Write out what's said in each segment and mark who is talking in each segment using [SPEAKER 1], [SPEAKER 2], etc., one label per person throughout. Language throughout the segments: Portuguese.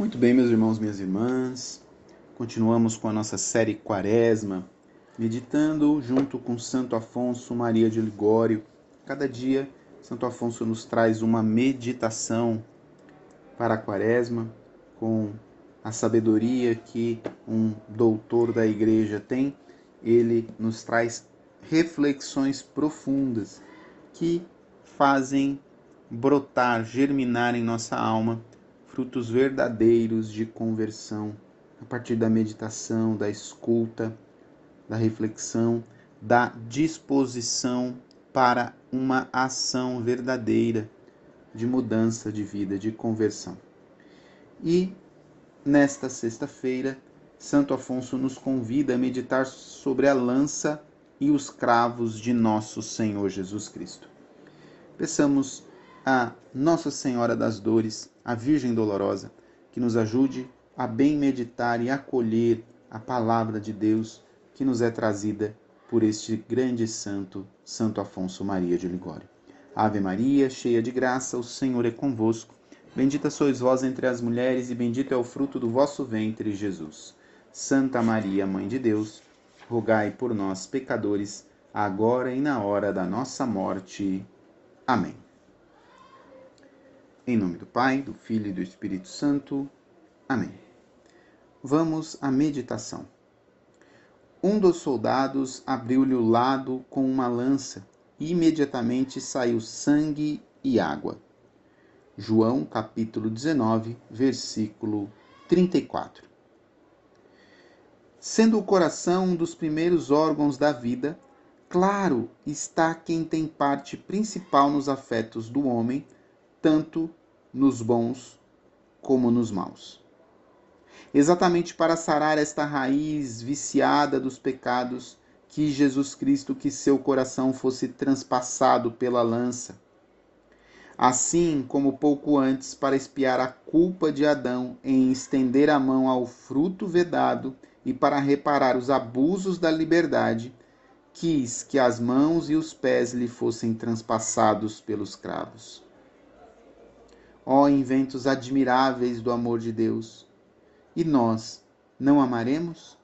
[SPEAKER 1] Muito bem, meus irmãos, minhas irmãs. Continuamos com a nossa série Quaresma, meditando junto com Santo Afonso Maria de Ligório. Cada dia, Santo Afonso nos traz uma meditação para a Quaresma, com a sabedoria que um doutor da igreja tem. Ele nos traz reflexões profundas que fazem brotar, germinar em nossa alma frutos verdadeiros de conversão, a partir da meditação, da escuta, da reflexão, da disposição para uma ação verdadeira de mudança de vida, de conversão. E nesta sexta-feira, Santo Afonso nos convida a meditar sobre a lança e os cravos de nosso Senhor Jesus Cristo. Peçamos a Nossa Senhora das Dores, a Virgem Dolorosa, que nos ajude a bem meditar e acolher a palavra de Deus que nos é trazida por este grande santo, Santo Afonso Maria de Ligório. Ave Maria, cheia de graça, o Senhor é convosco. Bendita sois vós entre as mulheres, e bendito é o fruto do vosso ventre, Jesus. Santa Maria, Mãe de Deus, rogai por nós, pecadores, agora e na hora da nossa morte. Amém. Em nome do Pai, do Filho e do Espírito Santo. Amém. Vamos à meditação. Um dos soldados abriu-lhe o lado com uma lança e imediatamente saiu sangue e água. João capítulo 19, versículo 34. Sendo o coração um dos primeiros órgãos da vida, claro está quem tem parte principal nos afetos do homem, tanto nos bons como nos maus. Exatamente para sarar esta raiz viciada dos pecados, que Jesus Cristo que seu coração fosse transpassado pela lança. Assim como pouco antes, para espiar a culpa de Adão em estender a mão ao fruto vedado e para reparar os abusos da liberdade, quis que as mãos e os pés lhe fossem transpassados pelos cravos. Ó inventos admiráveis do amor de Deus! E nós não amaremos?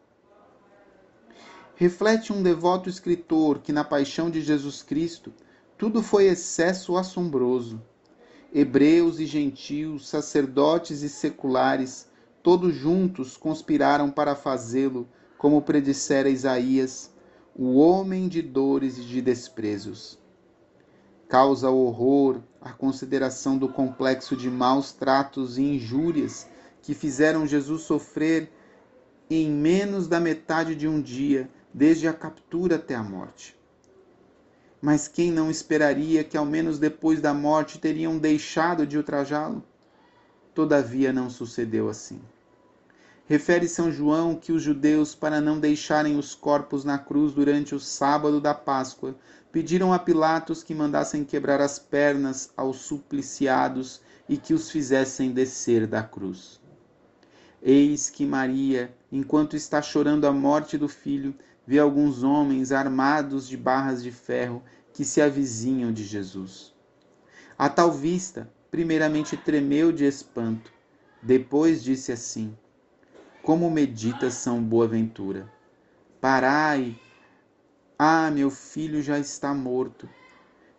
[SPEAKER 1] Reflete um devoto escritor que na paixão de Jesus Cristo tudo foi excesso assombroso. Hebreus e gentios, sacerdotes e seculares, todos juntos conspiraram para fazê-lo, como predissera Isaías, o homem de dores e de desprezos causa horror a consideração do complexo de maus tratos e injúrias que fizeram Jesus sofrer em menos da metade de um dia, desde a captura até a morte. Mas quem não esperaria que, ao menos depois da morte, teriam deixado de ultrajá-lo? Todavia não sucedeu assim. Refere São João que os judeus, para não deixarem os corpos na cruz durante o sábado da Páscoa, pediram a Pilatos que mandassem quebrar as pernas aos supliciados e que os fizessem descer da cruz. Eis que Maria, enquanto está chorando a morte do filho, vê alguns homens armados de barras de ferro que se avizinham de Jesus. A tal vista, primeiramente tremeu de espanto, depois disse assim: Como medita São Boaventura? Parai ah, meu filho já está morto.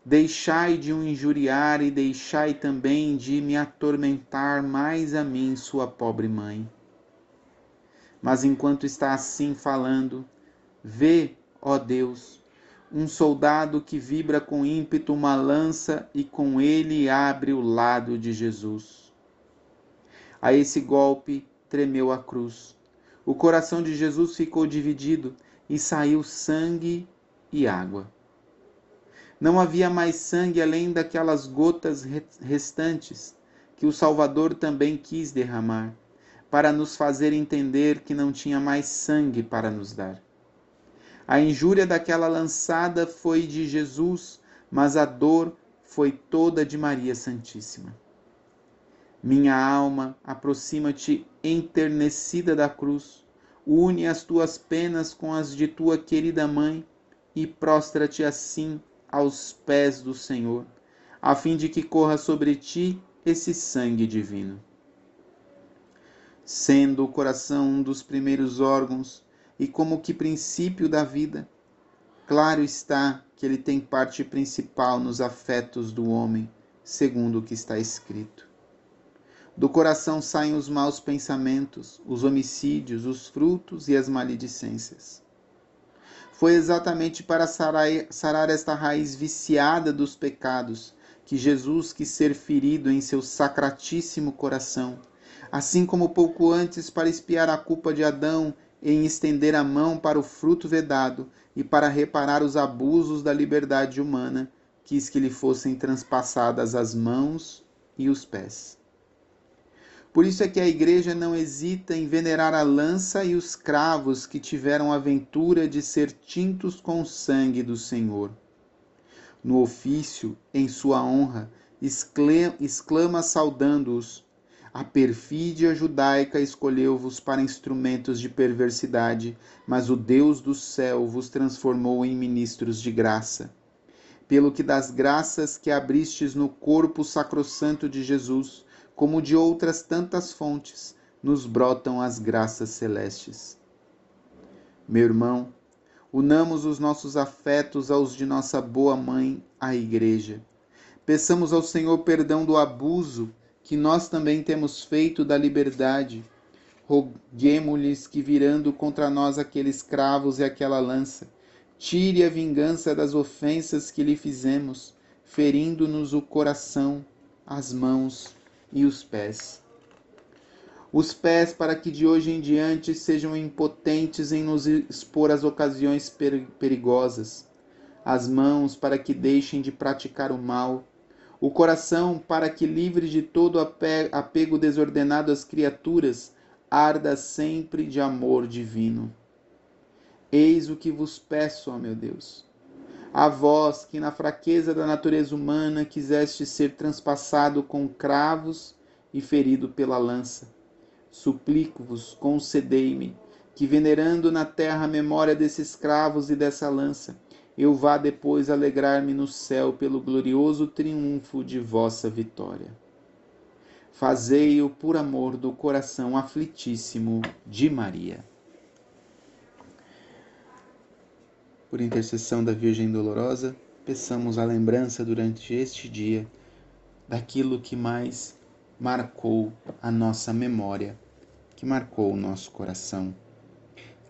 [SPEAKER 1] Deixai de o injuriar e deixai também de me atormentar mais a mim, sua pobre mãe. Mas enquanto está assim falando, vê, ó Deus, um soldado que vibra com ímpeto uma lança e com ele abre o lado de Jesus. A esse golpe tremeu a cruz. O coração de Jesus ficou dividido e saiu sangue e água. Não havia mais sangue além daquelas gotas restantes que o Salvador também quis derramar, para nos fazer entender que não tinha mais sangue para nos dar. A injúria daquela lançada foi de Jesus, mas a dor foi toda de Maria Santíssima. Minha alma, aproxima-te enternecida da cruz une as tuas penas com as de tua querida mãe e prostra-te assim aos pés do Senhor, a fim de que corra sobre ti esse sangue divino. sendo o coração um dos primeiros órgãos e como que princípio da vida. Claro está que ele tem parte principal nos afetos do homem, segundo o que está escrito. Do coração saem os maus pensamentos, os homicídios, os frutos e as maledicências. Foi exatamente para sarar esta raiz viciada dos pecados que Jesus quis ser ferido em seu sacratíssimo coração, assim como pouco antes para espiar a culpa de Adão em estender a mão para o fruto vedado e para reparar os abusos da liberdade humana, quis que lhe fossem transpassadas as mãos e os pés. Por isso é que a igreja não hesita em venerar a lança e os cravos que tiveram a ventura de ser tintos com o sangue do Senhor. No ofício, em sua honra, exclama saudando-os: A perfídia judaica escolheu-vos para instrumentos de perversidade, mas o Deus do céu vos transformou em ministros de graça. Pelo que das graças que abristes no corpo sacrossanto de Jesus, como de outras tantas fontes, nos brotam as graças celestes. Meu irmão, unamos os nossos afetos aos de nossa boa mãe, a Igreja. Peçamos ao Senhor perdão do abuso que nós também temos feito da liberdade. Roguemos-lhes que, virando contra nós aqueles cravos e aquela lança, tire a vingança das ofensas que lhe fizemos, ferindo-nos o coração, as mãos e os pés. Os pés, para que de hoje em diante sejam impotentes em nos expor às ocasiões perigosas. As mãos, para que deixem de praticar o mal. O coração, para que, livre de todo apego desordenado às criaturas, arda sempre de amor divino. Eis o que vos peço, ó meu Deus a vós que na fraqueza da natureza humana quiseste ser transpassado com cravos e ferido pela lança. Suplico-vos, concedei-me, que venerando na terra a memória desses cravos e dessa lança, eu vá depois alegrar-me no céu pelo glorioso triunfo de vossa vitória. Fazei-o por amor do coração aflitíssimo de Maria. Por intercessão da Virgem Dolorosa, peçamos a lembrança durante este dia daquilo que mais marcou a nossa memória, que marcou o nosso coração.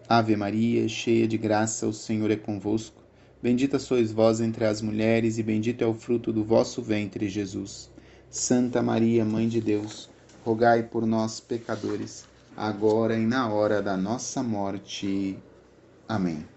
[SPEAKER 1] Ave Maria, cheia de graça, o Senhor é convosco. Bendita sois vós entre as mulheres, e bendito é o fruto do vosso ventre, Jesus. Santa Maria, Mãe de Deus, rogai por nós, pecadores, agora e na hora da nossa morte. Amém.